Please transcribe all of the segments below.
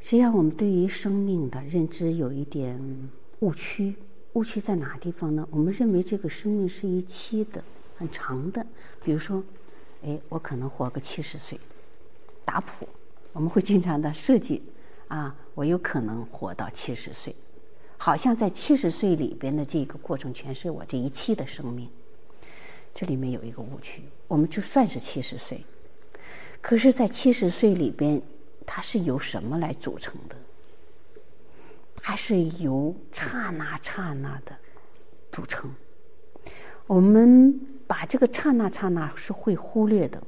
实际上，我们对于生命的认知有一点误区。误区在哪地方呢？我们认为这个生命是一期的、很长的。比如说，哎，我可能活个七十岁，打谱，我们会经常的设计啊，我有可能活到七十岁，好像在七十岁里边的这个过程全是我这一期的生命。这里面有一个误区，我们就算是七十岁，可是，在七十岁里边，它是由什么来组成的？它是由刹那刹那的组成。我们把这个刹那刹那是会忽略的，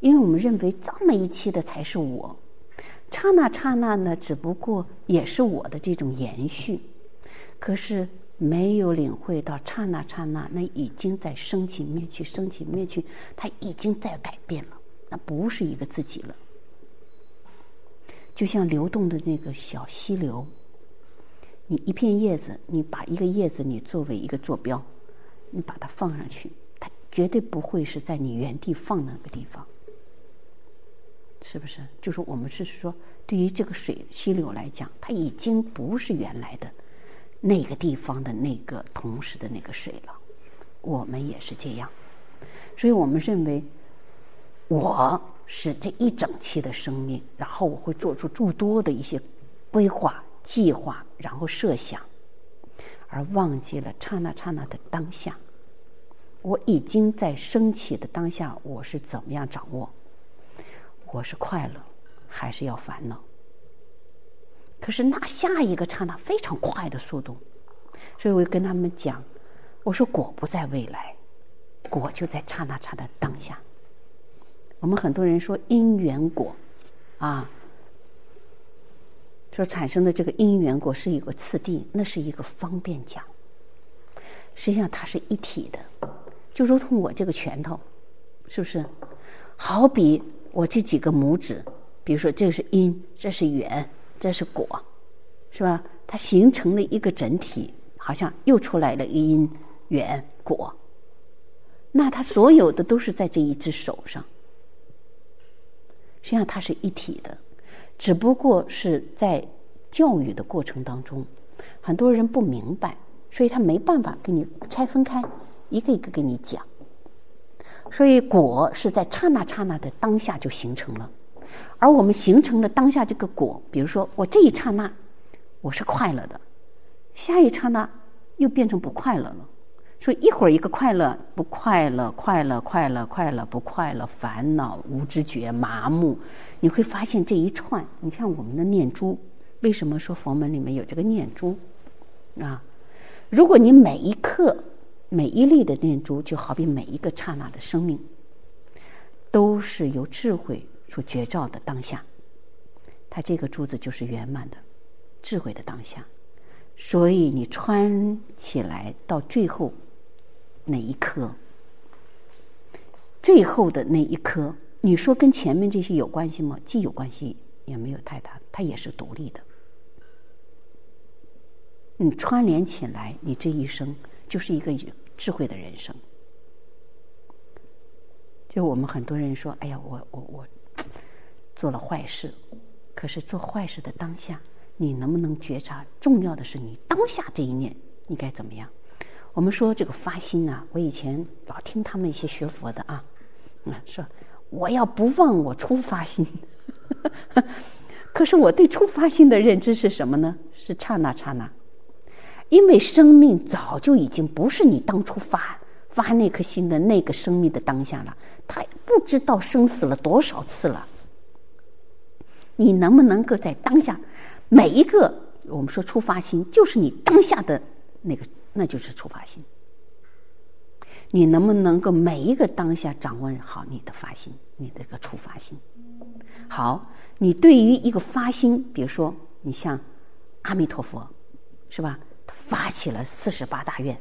因为我们认为这么一期的才是我。刹那刹那呢，只不过也是我的这种延续，可是没有领会到刹那刹那，那已经在升起灭去，升起灭去，它已经在改变了，那不是一个自己了。就像流动的那个小溪流。你一片叶子，你把一个叶子你作为一个坐标，你把它放上去，它绝对不会是在你原地放那个地方，是不是？就是我们是说，对于这个水溪流来讲，它已经不是原来的那个地方的那个同时的那个水了。我们也是这样，所以我们认为我是这一整期的生命，然后我会做出诸多的一些规划。计划，然后设想，而忘记了刹那刹那的当下。我已经在升起的当下，我是怎么样掌握？我是快乐，还是要烦恼？可是那下一个刹那非常快的速度，所以我跟他们讲，我说果不在未来，果就在刹那刹那当下。我们很多人说因缘果，啊。所产生的这个因缘果是一个次第，那是一个方便讲。实际上它是一体的，就如同我这个拳头，是不是？好比我这几个拇指，比如说这是因，这是缘，这是果，是吧？它形成了一个整体，好像又出来了一因、缘、果。那它所有的都是在这一只手上，实际上它是一体的。只不过是在教育的过程当中，很多人不明白，所以他没办法给你拆分开，一个一个给你讲。所以果是在刹那刹那的当下就形成了，而我们形成的当下这个果，比如说我这一刹那我是快乐的，下一刹那又变成不快乐了。说一会儿一个快乐不快乐，快乐快乐快乐不快乐，烦恼无知觉麻木，你会发现这一串。你像我们的念珠，为什么说佛门里面有这个念珠啊？如果你每一刻每一粒的念珠，就好比每一个刹那的生命，都是由智慧所觉照的当下，它这个珠子就是圆满的智慧的当下。所以你穿起来到最后。那一颗，最后的那一颗，你说跟前面这些有关系吗？既有关系，也没有太大，它也是独立的。你串联起来，你这一生就是一个有智慧的人生。就我们很多人说：“哎呀，我我我做了坏事。”可是做坏事的当下，你能不能觉察？重要的是你当下这一念，你该怎么样？我们说这个发心呐，我以前老听他们一些学佛的啊，啊说我要不忘我初发心，可是我对初发心的认知是什么呢？是刹那刹那，因为生命早就已经不是你当初发发那颗心的那个生命的当下了，他不知道生死了多少次了。你能不能够在当下每一个我们说初发心，就是你当下的那个。那就是出发心。你能不能够每一个当下掌握好你的发心，你这个出发心？好，你对于一个发心，比如说你像阿弥陀佛，是吧？他发起了四十八大愿，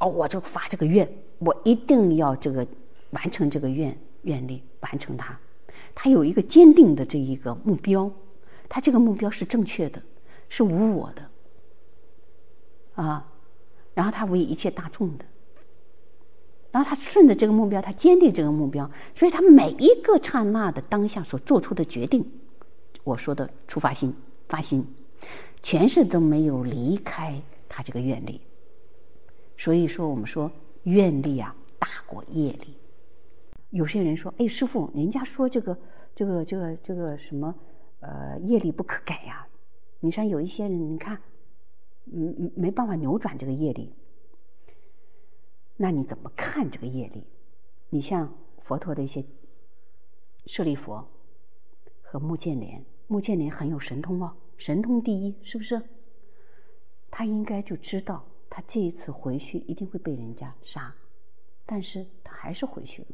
哦，我就发这个愿，我一定要这个完成这个愿愿力，完成它。他有一个坚定的这一个目标，他这个目标是正确的，是无我的，啊。然后他为一切大众的，然后他顺着这个目标，他坚定这个目标，所以他每一个刹那的当下所做出的决定，我说的出发心、发心，全是都没有离开他这个愿力。所以说，我们说愿力啊大过业力。有些人说：“哎，师傅，人家说这个、这个、这个、这个什么，呃，业力不可改呀。”你像有一些人，你看，嗯，没办法扭转这个业力。那你怎么看这个业力？你像佛陀的一些舍利佛和目犍连，目犍连很有神通哦，神通第一，是不是？他应该就知道，他这一次回去一定会被人家杀，但是他还是回去了。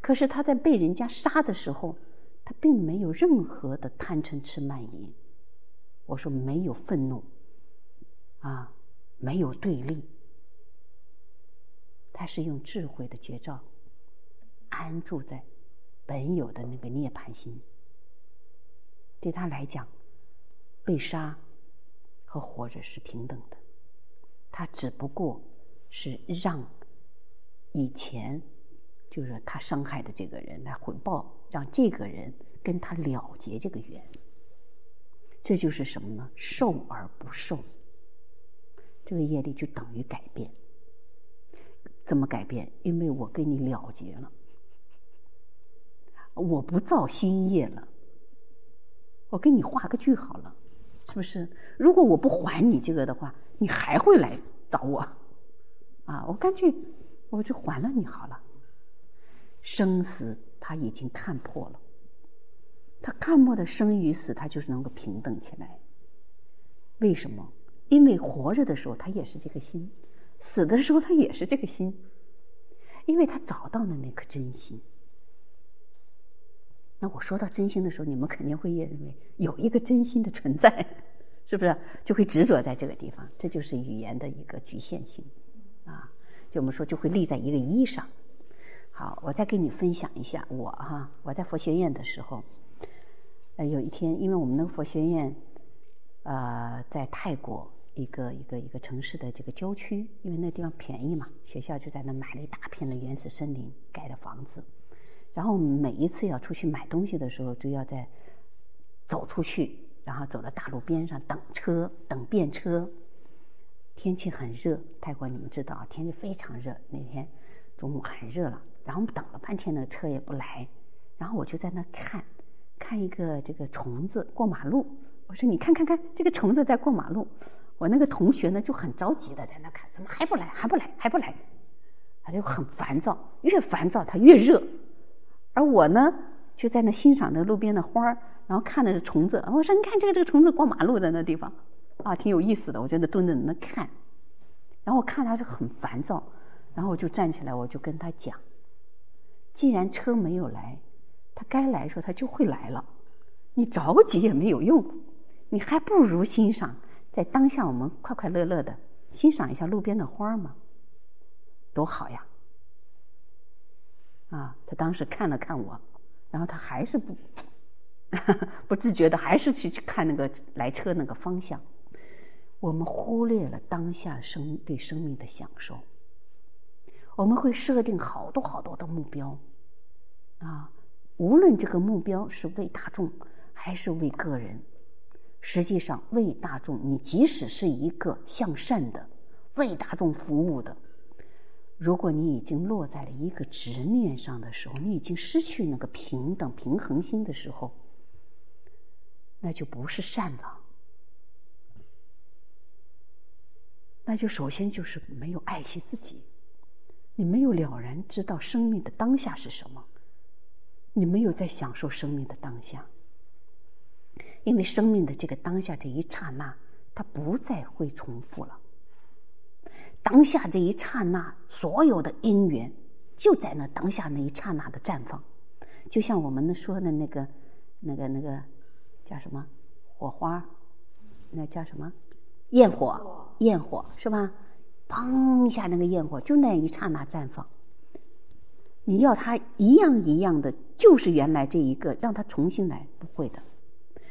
可是他在被人家杀的时候，他并没有任何的贪嗔痴慢疑。我说没有愤怒，啊，没有对立。他是用智慧的绝招，安住在本有的那个涅盘心。对他来讲，被杀和活着是平等的。他只不过是让以前就是他伤害的这个人来回报，让这个人跟他了结这个缘。这就是什么呢？受而不受，这个业力就等于改变。怎么改变？因为我跟你了结了，我不造新业了，我给你画个句号了，是不是？如果我不还你这个的话，你还会来找我，啊，我干脆我就还了你好了。生死他已经看破了，他看破的生与死，他就是能够平等起来。为什么？因为活着的时候他也是这个心。死的时候，他也是这个心，因为他找到了那颗真心。那我说到真心的时候，你们肯定会也认为有一个真心的存在，是不是？就会执着在这个地方，这就是语言的一个局限性啊。就我们说，就会立在一个一上。好，我再给你分享一下我哈，我在佛学院的时候，呃，有一天，因为我们那个佛学院，呃，在泰国。一个一个一个城市的这个郊区，因为那地方便宜嘛，学校就在那买了一大片的原始森林盖的房子。然后每一次要出去买东西的时候，就要在走出去，然后走到大路边上等车，等便车。天气很热，泰国你们知道，天气非常热。那天中午很热了，然后我们等了半天，那个车也不来。然后我就在那看，看一个这个虫子过马路。我说：“你看看看，这个虫子在过马路。”我那个同学呢就很着急的在那看，怎么还不来？还不来？还不来？他就很烦躁，越烦躁他越热。而我呢就在那欣赏那路边的花儿，然后看着虫子。我说：“你看这个这个虫子过马路在那地方，啊，挺有意思的。”我就在蹲在那看，然后我看他就很烦躁，然后我就站起来，我就跟他讲：“既然车没有来，他该来的时候他就会来了，你着急也没有用，你还不如欣赏。”在当下，我们快快乐乐的欣赏一下路边的花嘛，多好呀！啊，他当时看了看我，然后他还是不 不自觉的，还是去去看那个来车那个方向。我们忽略了当下生对生命的享受。我们会设定好多好多的目标，啊，无论这个目标是为大众还是为个人。实际上，为大众，你即使是一个向善的、为大众服务的，如果你已经落在了一个执念上的时候，你已经失去那个平等、平衡心的时候，那就不是善了。那就首先就是没有爱惜自己，你没有了然知道生命的当下是什么，你没有在享受生命的当下。因为生命的这个当下这一刹那，它不再会重复了。当下这一刹那，所有的因缘就在那当下那一刹那的绽放，就像我们说的那个、那个、那个叫什么火花，那叫什么焰火？焰火是吧？砰一下，那个焰火就那一刹那绽放。你要它一样一样的，就是原来这一个，让它重新来，不会的。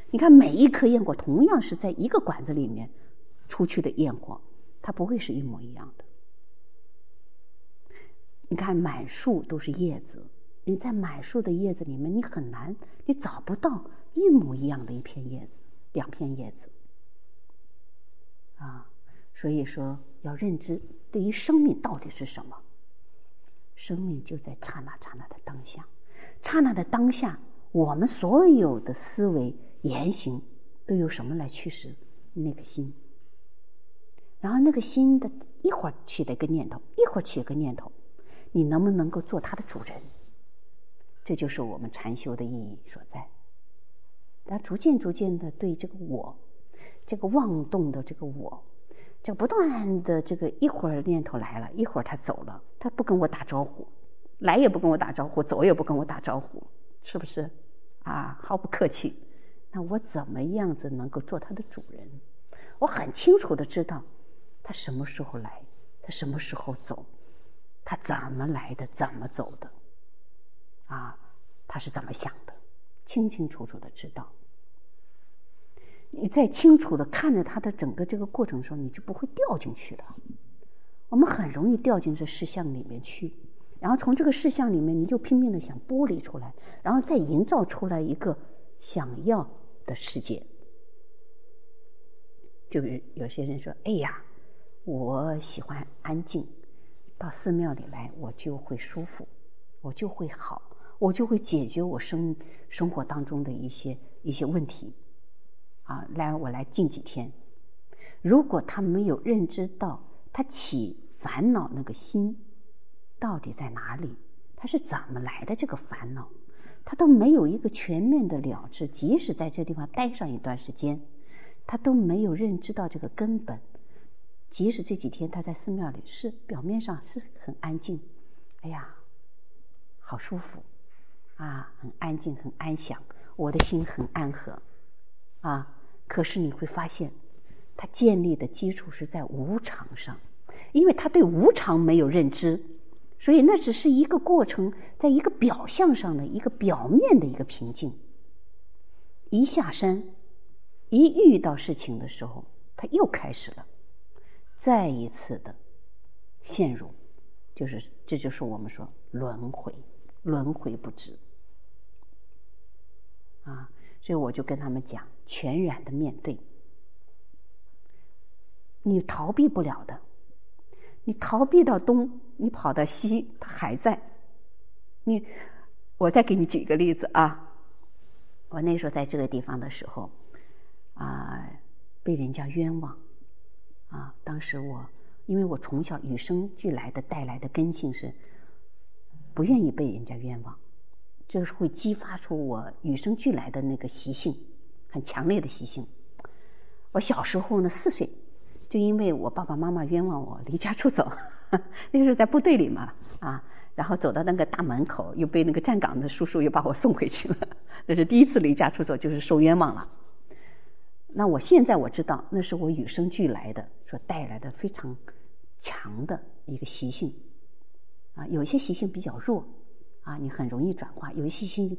你看，每一颗焰火同样是在一个管子里面出去的焰火，它不会是一模一样的。你看，满树都是叶子，你在满树的叶子里面，你很难，你找不到一模一样的一片叶子，两片叶子。啊，所以说要认知，对于生命到底是什么？生命就在刹那刹那的当下，刹那的当下，我们所有的思维言行都由什么来驱使？那个心。然后那个心的一会儿起了一个念头，一会儿起了个念头，你能不能够做它的主人？这就是我们禅修的意义所在。那逐渐逐渐的对这个我，这个妄动的这个我，这不断的这个一会儿念头来了，一会儿他走了，他不跟我打招呼，来也不跟我打招呼，走也不跟我打招呼，是不是？啊，毫不客气。那我怎么样子能够做他的主人？我很清楚的知道。他什么时候来？他什么时候走？他怎么来的？怎么走的？啊，他是怎么想的？清清楚楚的知道。你再清楚的看着他的整个这个过程的时候，你就不会掉进去了。我们很容易掉进这事项里面去，然后从这个事项里面，你就拼命的想剥离出来，然后再营造出来一个想要的世界。就比如有些人说：“哎呀。”我喜欢安静，到寺庙里来，我就会舒服，我就会好，我就会解决我生生活当中的一些一些问题。啊，来，我来静几天。如果他没有认知到他起烦恼那个心到底在哪里，他是怎么来的这个烦恼，他都没有一个全面的了知。即使在这地方待上一段时间，他都没有认知到这个根本。即使这几天他在寺庙里是表面上是很安静，哎呀，好舒服，啊，很安静，很安详，我的心很安和，啊，可是你会发现，他建立的基础是在无常上，因为他对无常没有认知，所以那只是一个过程，在一个表象上的一个表面的一个平静。一下山，一遇到事情的时候，他又开始了。再一次的陷入，就是这就是我们说轮回，轮回不止啊！所以我就跟他们讲，全然的面对，你逃避不了的。你逃避到东，你跑到西，它还在。你，我再给你举个例子啊！我那时候在这个地方的时候，啊，被人家冤枉。啊，当时我，因为我从小与生俱来的带来的根性是，不愿意被人家冤枉，这是会激发出我与生俱来的那个习性，很强烈的习性。我小时候呢，四岁，就因为我爸爸妈妈冤枉我离家出走，那个时候在部队里嘛，啊，然后走到那个大门口，又被那个站岗的叔叔又把我送回去了，那是第一次离家出走，就是受冤枉了。那我现在我知道，那是我与生俱来的所带来的非常强的一个习性，啊，有一些习性比较弱，啊，你很容易转化；有一些习性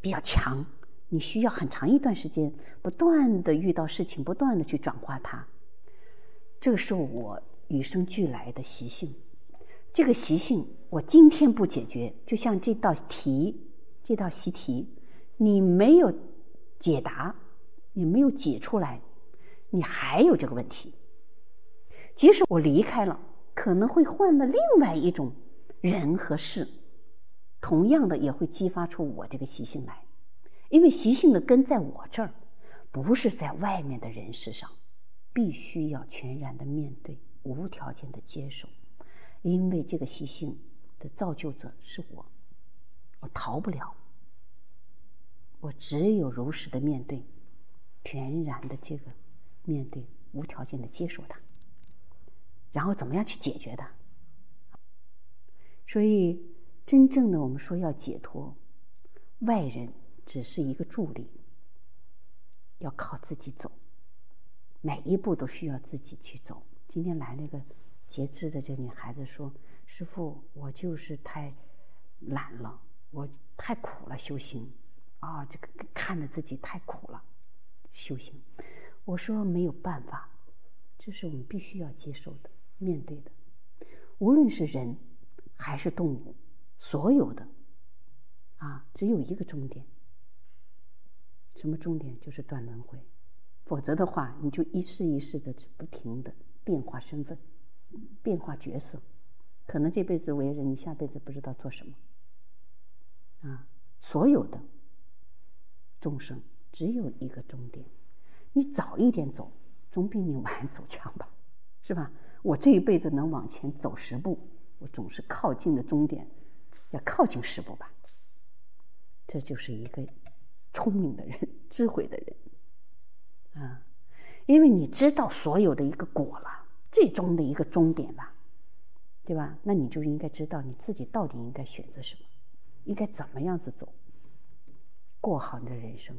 比较强，你需要很长一段时间，不断的遇到事情，不断的去转化它。这是我与生俱来的习性，这个习性我今天不解决，就像这道题，这道习题，你没有解答。你没有解出来，你还有这个问题。即使我离开了，可能会换了另外一种人和事，同样的也会激发出我这个习性来。因为习性的根在我这儿，不是在外面的人事上，必须要全然的面对，无条件的接受。因为这个习性的造就者是我，我逃不了，我只有如实的面对。全然的这个面对，无条件的接受它，然后怎么样去解决它？所以，真正的我们说要解脱，外人只是一个助力，要靠自己走，每一步都需要自己去走。今天来那个截肢的这女孩子说：“师傅，我就是太懒了，我太苦了，修行啊，这个看着自己太苦了。”修行，我说没有办法，这是我们必须要接受的、面对的。无论是人还是动物，所有的啊，只有一个终点，什么终点？就是断轮回。否则的话，你就一世一世的不停的变化身份，变化角色。可能这辈子为人，你下辈子不知道做什么。啊，所有的众生只有一个终点，你早一点走，总比你晚走强吧，是吧？我这一辈子能往前走十步，我总是靠近的终点，要靠近十步吧。这就是一个聪明的人、智慧的人啊，因为你知道所有的一个果了，最终的一个终点了，对吧？那你就应该知道你自己到底应该选择什么。应该怎么样子走，过好你的人生？